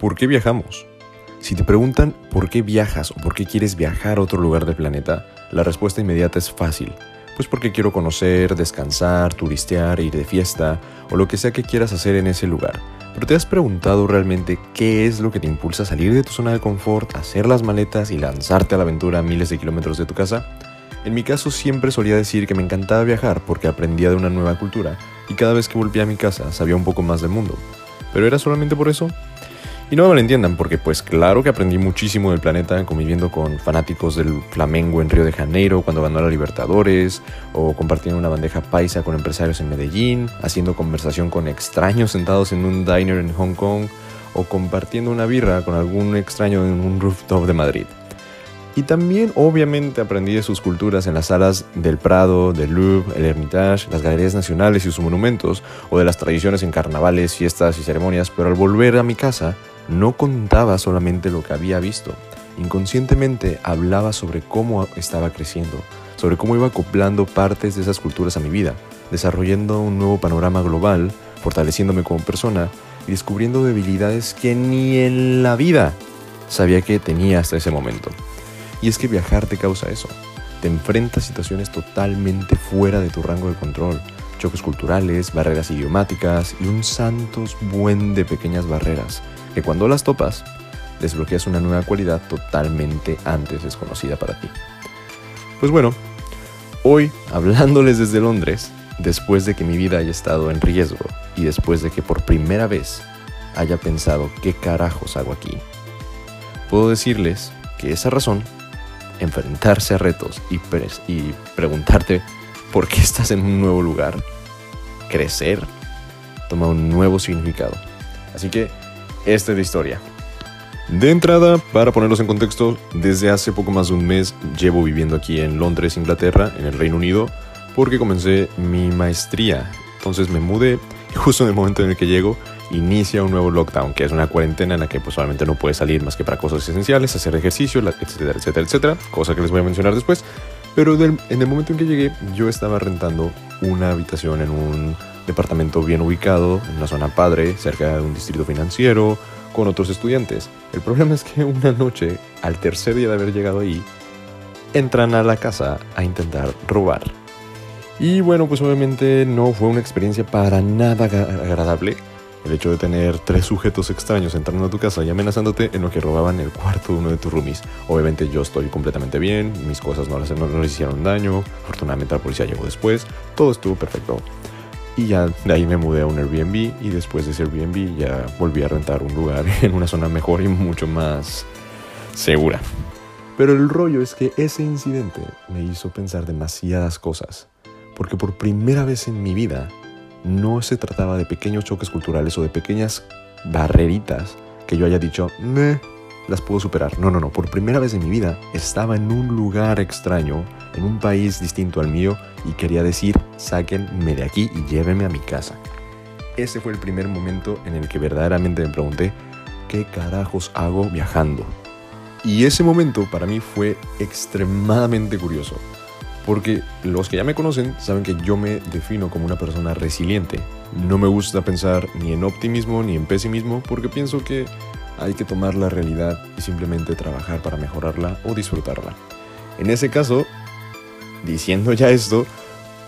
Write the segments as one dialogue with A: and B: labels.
A: ¿por qué viajamos? Si te preguntan por qué viajas o por qué quieres viajar a otro lugar del planeta, la respuesta inmediata es fácil. Pues porque quiero conocer, descansar, turistear, ir de fiesta o lo que sea que quieras hacer en ese lugar. Pero ¿te has preguntado realmente qué es lo que te impulsa a salir de tu zona de confort, hacer las maletas y lanzarte a la aventura a miles de kilómetros de tu casa? En mi caso siempre solía decir que me encantaba viajar porque aprendía de una nueva cultura y cada vez que volvía a mi casa sabía un poco más del mundo. ¿Pero era solamente por eso? Y no me malentiendan, porque pues claro que aprendí muchísimo del planeta conviviendo con fanáticos del Flamengo en Río de Janeiro cuando ganó la Libertadores, o compartiendo una bandeja paisa con empresarios en Medellín, haciendo conversación con extraños sentados en un diner en Hong Kong, o compartiendo una birra con algún extraño en un rooftop de Madrid. Y también obviamente aprendí de sus culturas en las salas del Prado, del Louvre, el Hermitage, las galerías nacionales y sus monumentos, o de las tradiciones en carnavales, fiestas y ceremonias, pero al volver a mi casa no contaba solamente lo que había visto. Inconscientemente hablaba sobre cómo estaba creciendo, sobre cómo iba acoplando partes de esas culturas a mi vida, desarrollando un nuevo panorama global, fortaleciéndome como persona y descubriendo debilidades que ni en la vida sabía que tenía hasta ese momento. Y es que viajar te causa eso. Te enfrentas a situaciones totalmente fuera de tu rango de control, choques culturales, barreras idiomáticas y un santos buen de pequeñas barreras que cuando las topas, desbloqueas una nueva cualidad totalmente antes desconocida para ti. Pues bueno, hoy hablándoles desde Londres, después de que mi vida haya estado en riesgo y después de que por primera vez haya pensado qué carajos hago aquí, puedo decirles que esa razón enfrentarse a retos y, y preguntarte por qué estás en un nuevo lugar, crecer, toma un nuevo significado. Así que esta es historia. De entrada, para ponerlos en contexto, desde hace poco más de un mes llevo viviendo aquí en Londres, Inglaterra, en el Reino Unido, porque comencé mi maestría. Entonces me mudé y justo en el momento en el que llego inicia un nuevo lockdown, que es una cuarentena en la que pues no puedes salir más que para cosas esenciales, hacer ejercicio, etcétera, etcétera, etcétera, cosa que les voy a mencionar después. Pero en el momento en que llegué, yo estaba rentando una habitación en un departamento bien ubicado, en una zona padre, cerca de un distrito financiero, con otros estudiantes. El problema es que una noche, al tercer día de haber llegado ahí, entran a la casa a intentar robar. Y bueno, pues obviamente no fue una experiencia para nada agradable el hecho de tener tres sujetos extraños entrando a tu casa y amenazándote en lo que robaban el cuarto de uno de tus roomies. Obviamente yo estoy completamente bien, mis cosas no les, les hicieron daño, afortunadamente la policía llegó después, todo estuvo perfecto. Y ya de ahí me mudé a un Airbnb y después de ese Airbnb ya volví a rentar un lugar en una zona mejor y mucho más segura. Pero el rollo es que ese incidente me hizo pensar demasiadas cosas, porque por primera vez en mi vida no se trataba de pequeños choques culturales o de pequeñas barreritas que yo haya dicho, me las puedo superar. No, no, no. Por primera vez en mi vida estaba en un lugar extraño, en un país distinto al mío, y quería decir, sáquenme de aquí y llévenme a mi casa. Ese fue el primer momento en el que verdaderamente me pregunté, ¿qué carajos hago viajando? Y ese momento para mí fue extremadamente curioso. Porque los que ya me conocen saben que yo me defino como una persona resiliente. No me gusta pensar ni en optimismo ni en pesimismo porque pienso que hay que tomar la realidad y simplemente trabajar para mejorarla o disfrutarla. En ese caso, diciendo ya esto,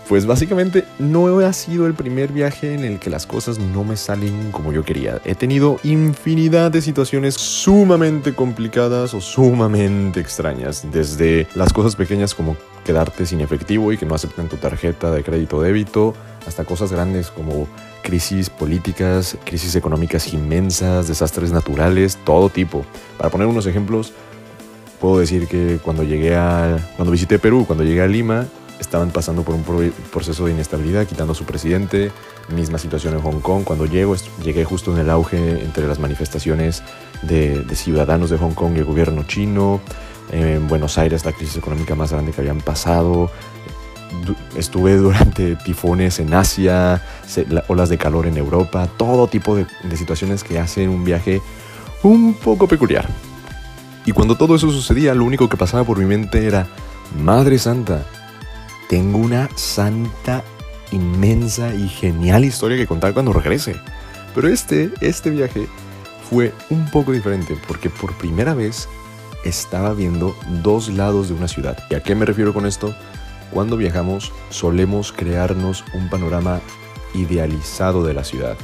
A: pues básicamente no ha sido el primer viaje en el que las cosas no me salen como yo quería. He tenido infinidad de situaciones sumamente complicadas o sumamente extrañas. Desde las cosas pequeñas como quedarte sin efectivo y que no acepten tu tarjeta de crédito o débito, hasta cosas grandes como crisis políticas, crisis económicas inmensas, desastres naturales, todo tipo. Para poner unos ejemplos, puedo decir que cuando llegué a, cuando visité Perú, cuando llegué a Lima, estaban pasando por un proceso de inestabilidad, quitando a su presidente, misma situación en Hong Kong. Cuando llego, llegué justo en el auge entre las manifestaciones de, ciudadanos de Hong Kong y el gobierno chino. En Buenos Aires, la crisis económica más grande que habían pasado. Estuve durante tifones en Asia, olas de calor en Europa, todo tipo de, de situaciones que hacen un viaje un poco peculiar. Y cuando todo eso sucedía, lo único que pasaba por mi mente era, Madre Santa, tengo una santa, inmensa y genial historia que contar cuando regrese. Pero este, este viaje fue un poco diferente porque por primera vez estaba viendo dos lados de una ciudad. ¿Y a qué me refiero con esto? Cuando viajamos solemos crearnos un panorama idealizado de la ciudad.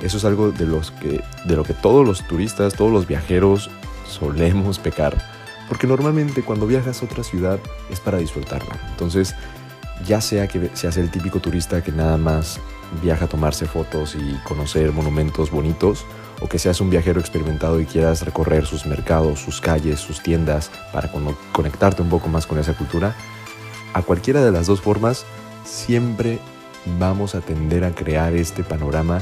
A: Eso es algo de, lo que todos los turistas, todos los viajeros solemos pecar. Porque normalmente cuando viajas a otra ciudad es para disfrutarla. Entonces, ya sea que seas el típico turista que nada más viaja a tomarse fotos y conocer monumentos bonitos, o que seas un viajero experimentado y quieras recorrer sus mercados, sus calles, sus tiendas para conectarte un poco más con esa cultura, a cualquiera de las dos formas siempre vamos a tender a crear este panorama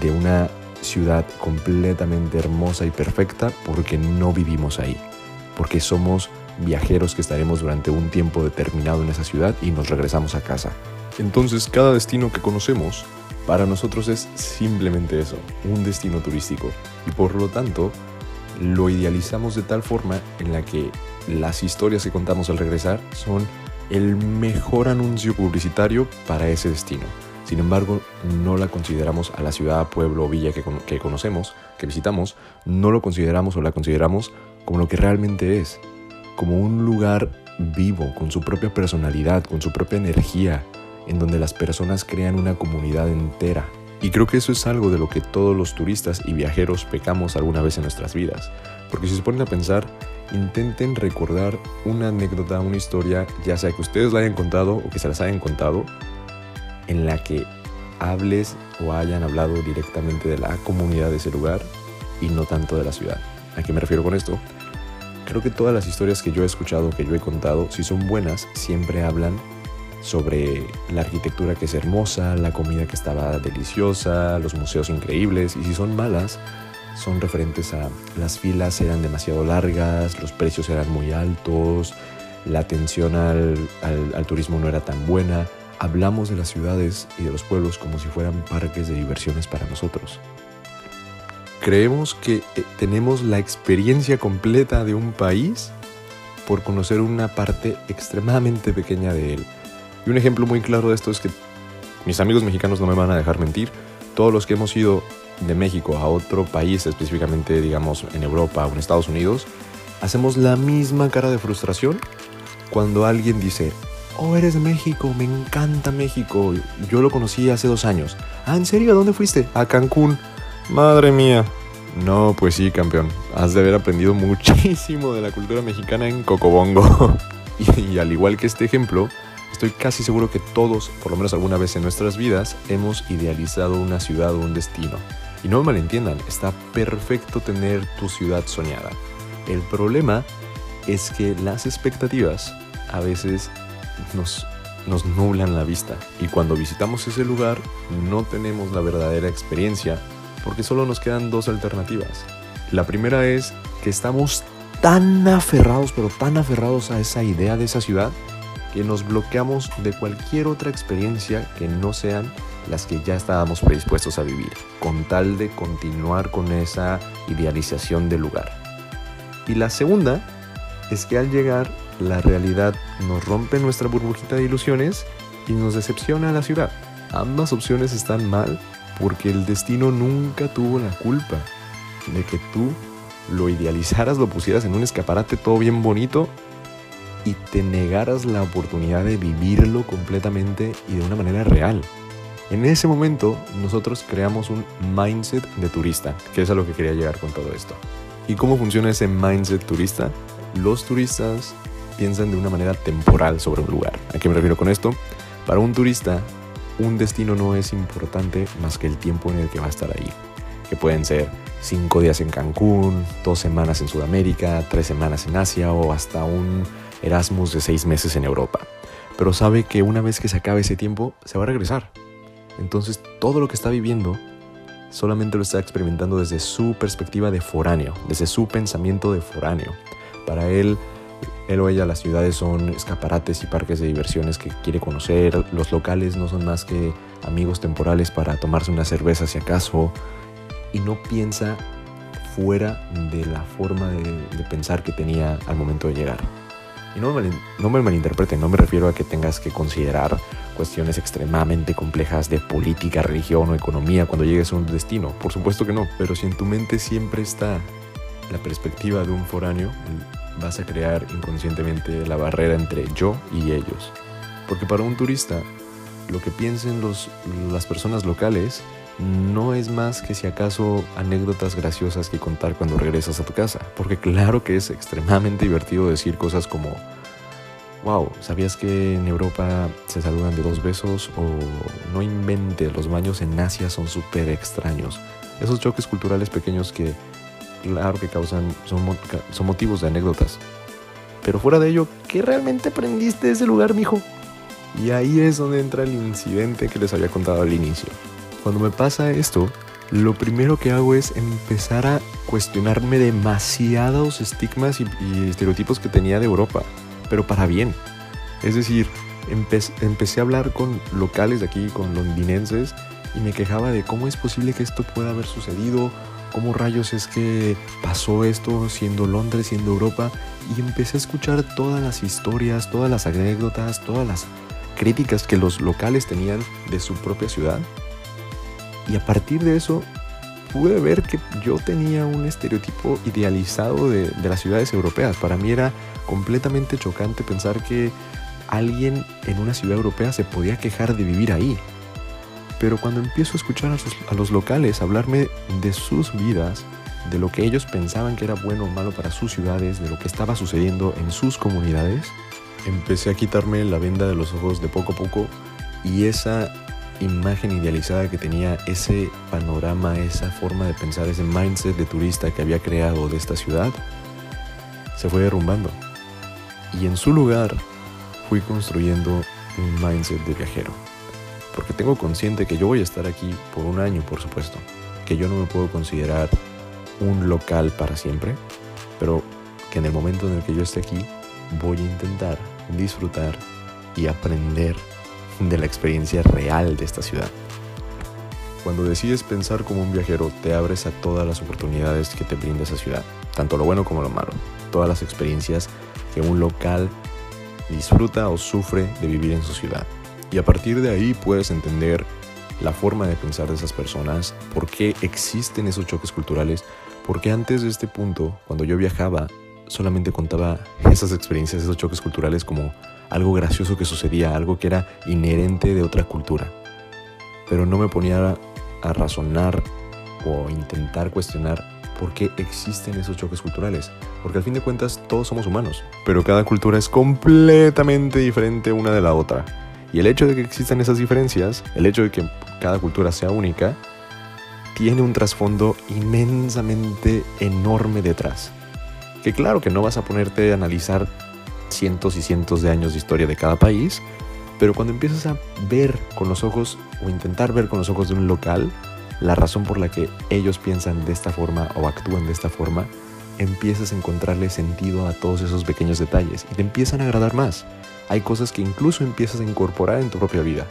A: de una ciudad completamente hermosa y perfecta porque no vivimos ahí, porque somos viajeros que estaremos durante un tiempo determinado en esa ciudad y nos regresamos a casa. Entonces cada destino que conocemos para nosotros es simplemente eso, un destino turístico y por lo tanto lo idealizamos de tal forma en la que las historias que contamos al regresar son el mejor anuncio publicitario para ese destino. Sin embargo, no la consideramos a la ciudad, pueblo o villa que, conocemos, que visitamos, no lo consideramos o la consideramos como lo que realmente es, como un lugar vivo, con su propia personalidad, con su propia energía, en donde las personas crean una comunidad entera. Y creo que eso es algo de lo que todos los turistas y viajeros pecamos alguna vez en nuestras vidas. Porque si se ponen a pensar, intenten recordar una anécdota, una historia, ya sea que ustedes la hayan contado o que se las hayan contado, en la que hables o hayan hablado directamente de la comunidad de ese lugar y no tanto de la ciudad. ¿A qué me refiero con esto? Creo que todas las historias que yo he escuchado, que yo he contado, si son buenas, siempre hablan sobre la arquitectura que es hermosa, la comida que estaba deliciosa, los museos increíbles, y si son malas, son referentes a las filas eran demasiado largas, los precios eran muy altos, la atención al, turismo no era tan buena. Hablamos de las ciudades y de los pueblos como si fueran parques de diversiones para nosotros. Creemos que eh, tenemos la experiencia completa de un país por conocer una parte extremadamente pequeña de él. Y un ejemplo muy claro de esto es que mis amigos mexicanos no me van a dejar mentir. Todos los que hemos ido de México a otro país, específicamente digamos en Europa o en Estados Unidos, hacemos la misma cara de frustración cuando alguien dice, oh, eres de México, me encanta México, yo lo conocí hace dos años. Ah, ¿en serio? ¿A dónde fuiste? A Cancún. Madre mía. No, pues sí, campeón. Has de haber aprendido muchísimo de la cultura mexicana en Cocobongo. y, y al igual que este ejemplo, Estoy casi seguro que todos, por lo menos alguna vez en nuestras vidas, hemos idealizado una ciudad o un destino. Y no me malentiendan, está perfecto tener tu ciudad soñada. El problema es que las expectativas a veces nos, nos nublan la vista y cuando visitamos ese lugar no tenemos la verdadera experiencia porque solo nos quedan dos alternativas. La primera es que estamos tan aferrados, pero tan aferrados a esa idea de esa ciudad que nos bloqueamos de cualquier otra experiencia que no sean las que ya estábamos predispuestos a vivir, con tal de continuar con esa idealización del lugar. Y la segunda es que al llegar la realidad nos rompe nuestra burbujita de ilusiones y nos decepciona la ciudad. Ambas opciones están mal porque el destino nunca tuvo la culpa de que tú lo idealizaras, lo pusieras en un escaparate todo bien bonito y te negaras la oportunidad de vivirlo completamente y de una manera real. En ese momento nosotros creamos un mindset de turista, que es a lo que quería llegar con todo esto. ¿Y cómo funciona ese mindset turista? Los turistas piensan de una manera temporal sobre un lugar. ¿A qué me refiero con esto? Para un turista, un destino no es importante más que el tiempo en el que va a estar ahí, que pueden ser cinco días en Cancún, dos semanas en Sudamérica, tres semanas en Asia o hasta un Erasmus de seis meses en Europa, pero sabe que una vez que se acabe ese tiempo, se va a regresar. Entonces todo lo que está viviendo solamente lo está experimentando desde su perspectiva de foráneo, desde su pensamiento de foráneo. Para él, él o ella, las ciudades son escaparates y parques de diversiones que quiere conocer, los locales no son más que amigos temporales para tomarse una cerveza si acaso, y no piensa fuera de la forma de, de pensar que tenía al momento de llegar. Y no me, malinterpreten, no me refiero a que tengas que considerar cuestiones extremadamente complejas de política, religión o economía cuando llegues a un destino. Por supuesto que no, pero si en tu mente siempre está la perspectiva de un foráneo, vas a crear inconscientemente la barrera entre yo y ellos. Porque para un turista, lo que piensen los, las personas locales no es más que si acaso anécdotas graciosas que contar cuando regresas a tu casa. Porque claro que es extremadamente divertido decir cosas como wow, ¿sabías que en Europa se saludan de dos besos? O no invente, los baños en Asia son súper extraños. Esos choques culturales pequeños que, claro que causan, son, son motivos de anécdotas. Pero fuera de ello, ¿qué realmente aprendiste de ese lugar, mijo? Y ahí es donde entra el incidente que les había contado al inicio. Cuando me pasa esto, lo primero que hago es empezar a cuestionarme demasiados estigmas y, estereotipos que tenía de Europa pero para bien. Es decir, empecé a hablar con locales de aquí, con londinenses, y me quejaba de cómo es posible que esto pueda haber sucedido, cómo rayos es que pasó esto siendo Londres, siendo Europa, y empecé a escuchar todas las historias, todas las anécdotas, todas las críticas que los locales tenían de su propia ciudad. Y a partir de eso pude ver que yo tenía un estereotipo idealizado de, de las ciudades europeas. Para mí era completamente chocante pensar que alguien en una ciudad europea se podía quejar de vivir ahí. Pero cuando empiezo a escuchar a, los locales hablarme de sus vidas, de lo que ellos pensaban que era bueno o malo para sus ciudades, de lo que estaba sucediendo en sus comunidades, empecé a quitarme la venda de los ojos de poco a poco y esa imagen idealizada que tenía, ese panorama, esa forma de pensar, ese mindset de turista que había creado de esta ciudad, se fue derrumbando. Y en su lugar fui construyendo un mindset de viajero. Porque tengo consciente que yo voy a estar aquí por un año, por supuesto. Que yo no me puedo considerar un local para siempre. Pero que en el momento en el que yo esté aquí voy a intentar disfrutar y aprender de la experiencia real de esta ciudad. Cuando decides pensar como un viajero, te abres a todas las oportunidades que te brinda esa ciudad, tanto lo bueno como lo malo, todas las experiencias que un local disfruta o sufre de vivir en su ciudad. Y a partir de ahí puedes entender la forma de pensar de esas personas, por qué existen esos choques culturales, porque antes de este punto, cuando yo viajaba, solamente contaba esas experiencias, esos choques culturales como algo gracioso que sucedía, algo que era inherente de otra cultura. Pero no me ponía a razonar o intentar cuestionar por qué existen esos choques culturales. Porque al fin de cuentas todos somos humanos, pero cada cultura es completamente diferente una de la otra. Y el hecho de que existan esas diferencias, el hecho de que cada cultura sea única, tiene un trasfondo inmensamente enorme detrás. Que claro que no vas a ponerte a analizar cientos y cientos de años de historia de cada país, pero cuando empiezas a ver con los ojos o intentar ver con los ojos de un local, la razón por la que ellos piensan de esta forma o actúan de esta forma, empiezas a encontrarle sentido a todos esos pequeños detalles y te empiezan a agradar más. Hay cosas que incluso empiezas a incorporar en tu propia vida.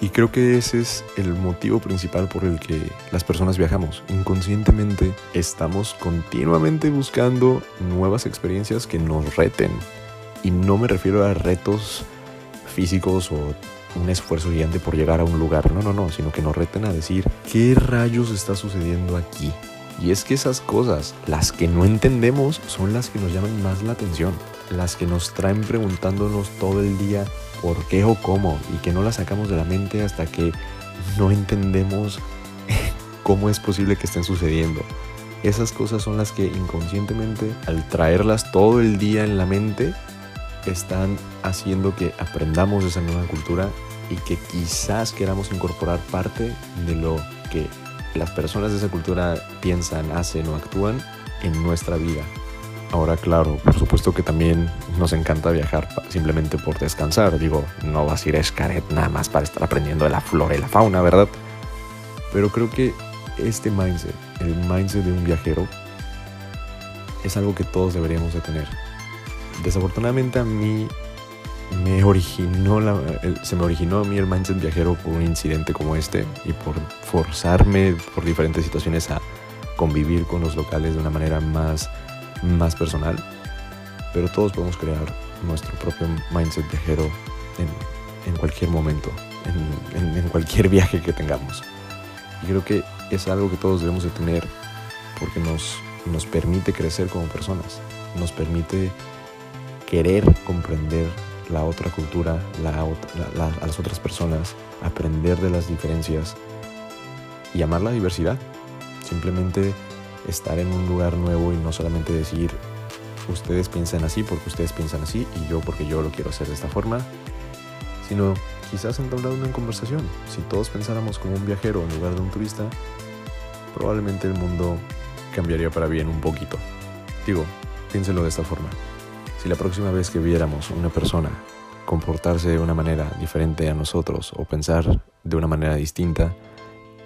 A: Y creo que ese es el motivo principal por el que las personas viajamos. Inconscientemente estamos continuamente buscando nuevas experiencias que nos reten. Y no me refiero a retos físicos o un esfuerzo gigante por llegar a un lugar. No, no, no, sino que nos reten a decir, ¿qué rayos está sucediendo aquí? Y es que esas cosas, las que no entendemos, son las que nos llaman más la atención. Las que nos traen preguntándonos todo el día por qué o cómo y que no las sacamos de la mente hasta que no entendemos cómo es posible que estén sucediendo. Esas cosas son las que inconscientemente, al traerlas todo el día en la mente, están haciendo que aprendamos esa nueva cultura y que quizás queramos incorporar parte de lo que las personas de esa cultura piensan, hacen o actúan en nuestra vida. Ahora, claro, por supuesto que también nos encanta viajar simplemente por descansar. Digo, no vas a ir a Escaret nada más para estar aprendiendo de la flora y la fauna, ¿verdad? Pero creo que este mindset, el mindset de un viajero, es algo que todos deberíamos de tener desafortunadamente a mí me originó se me originó a mí el mindset viajero por un incidente como este y por forzarme por diferentes situaciones a convivir con los locales de una manera más, más personal. Pero todos podemos crear nuestro propio mindset viajero en en cualquier momento, en, en cualquier viaje que tengamos. Y creo que es algo que todos debemos de tener porque nos, nos permite crecer como personas, nos permite querer comprender la otra cultura, a las otras personas, aprender de las diferencias y amar la diversidad. Simplemente estar en un lugar nuevo y no solamente decir, ustedes piensan así porque ustedes piensan así y yo porque yo lo quiero hacer de esta forma, sino quizás entablar una conversación. Si todos pensáramos como un viajero en lugar de un turista, probablemente el mundo cambiaría para bien un poquito. Digo, piénselo de esta forma. Si la próxima vez que viéramos una persona comportarse de una manera diferente a nosotros o pensar de una manera distinta,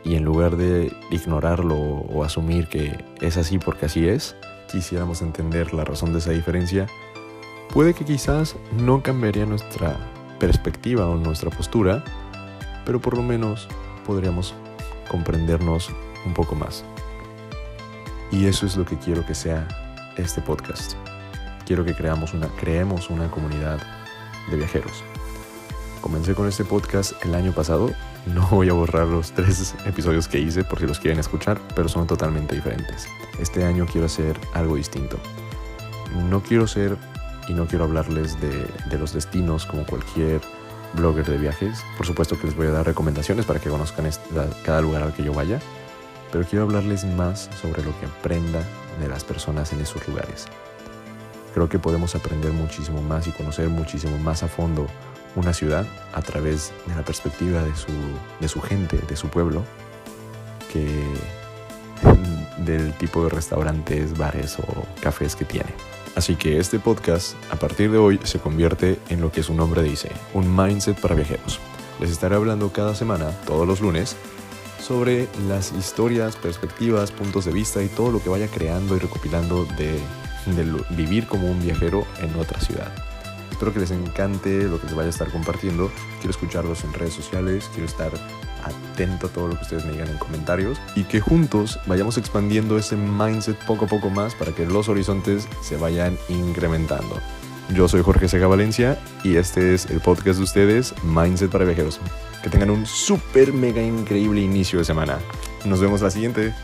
A: y en lugar de ignorarlo o asumir que es así porque así es, quisiéramos entender la razón de esa diferencia, puede que quizás no cambiaría nuestra perspectiva o nuestra postura, pero por lo menos podríamos comprendernos un poco más. Y eso es lo que quiero que sea este podcast. Quiero que creamos una, creemos una comunidad de viajeros. Comencé con este podcast el año pasado. No voy a borrar los tres episodios que hice por si los quieren escuchar, pero son totalmente diferentes. Este año quiero hacer algo distinto. No quiero ser y no quiero hablarles de, de los destinos como cualquier blogger de viajes. Por supuesto que les voy a dar recomendaciones para que conozcan cada lugar al que yo vaya, pero quiero hablarles más sobre lo que aprenda de las personas en esos lugares. Creo que podemos aprender muchísimo más y conocer muchísimo más a fondo una ciudad a través de la perspectiva de su, de su gente, de su pueblo, que del tipo de restaurantes, bares o cafés que tiene. Así que este podcast a partir de hoy se convierte en lo que su nombre dice, un mindset para viajeros. Les estaré hablando cada semana, todos los lunes, sobre las historias, perspectivas, puntos de vista y todo lo que vaya creando y recopilando de, vivir como un viajero en otra ciudad. Espero que les encante lo que les vaya a estar compartiendo. Quiero escucharlos en redes sociales, quiero estar atento a todo lo que ustedes me digan en comentarios y que juntos vayamos expandiendo ese mindset poco a poco más para que los horizontes se vayan incrementando. Yo soy Jorge Sega Valencia y este es el podcast de ustedes, Mindset para Viajeros. Que tengan un súper mega increíble inicio de semana. Nos vemos la siguiente.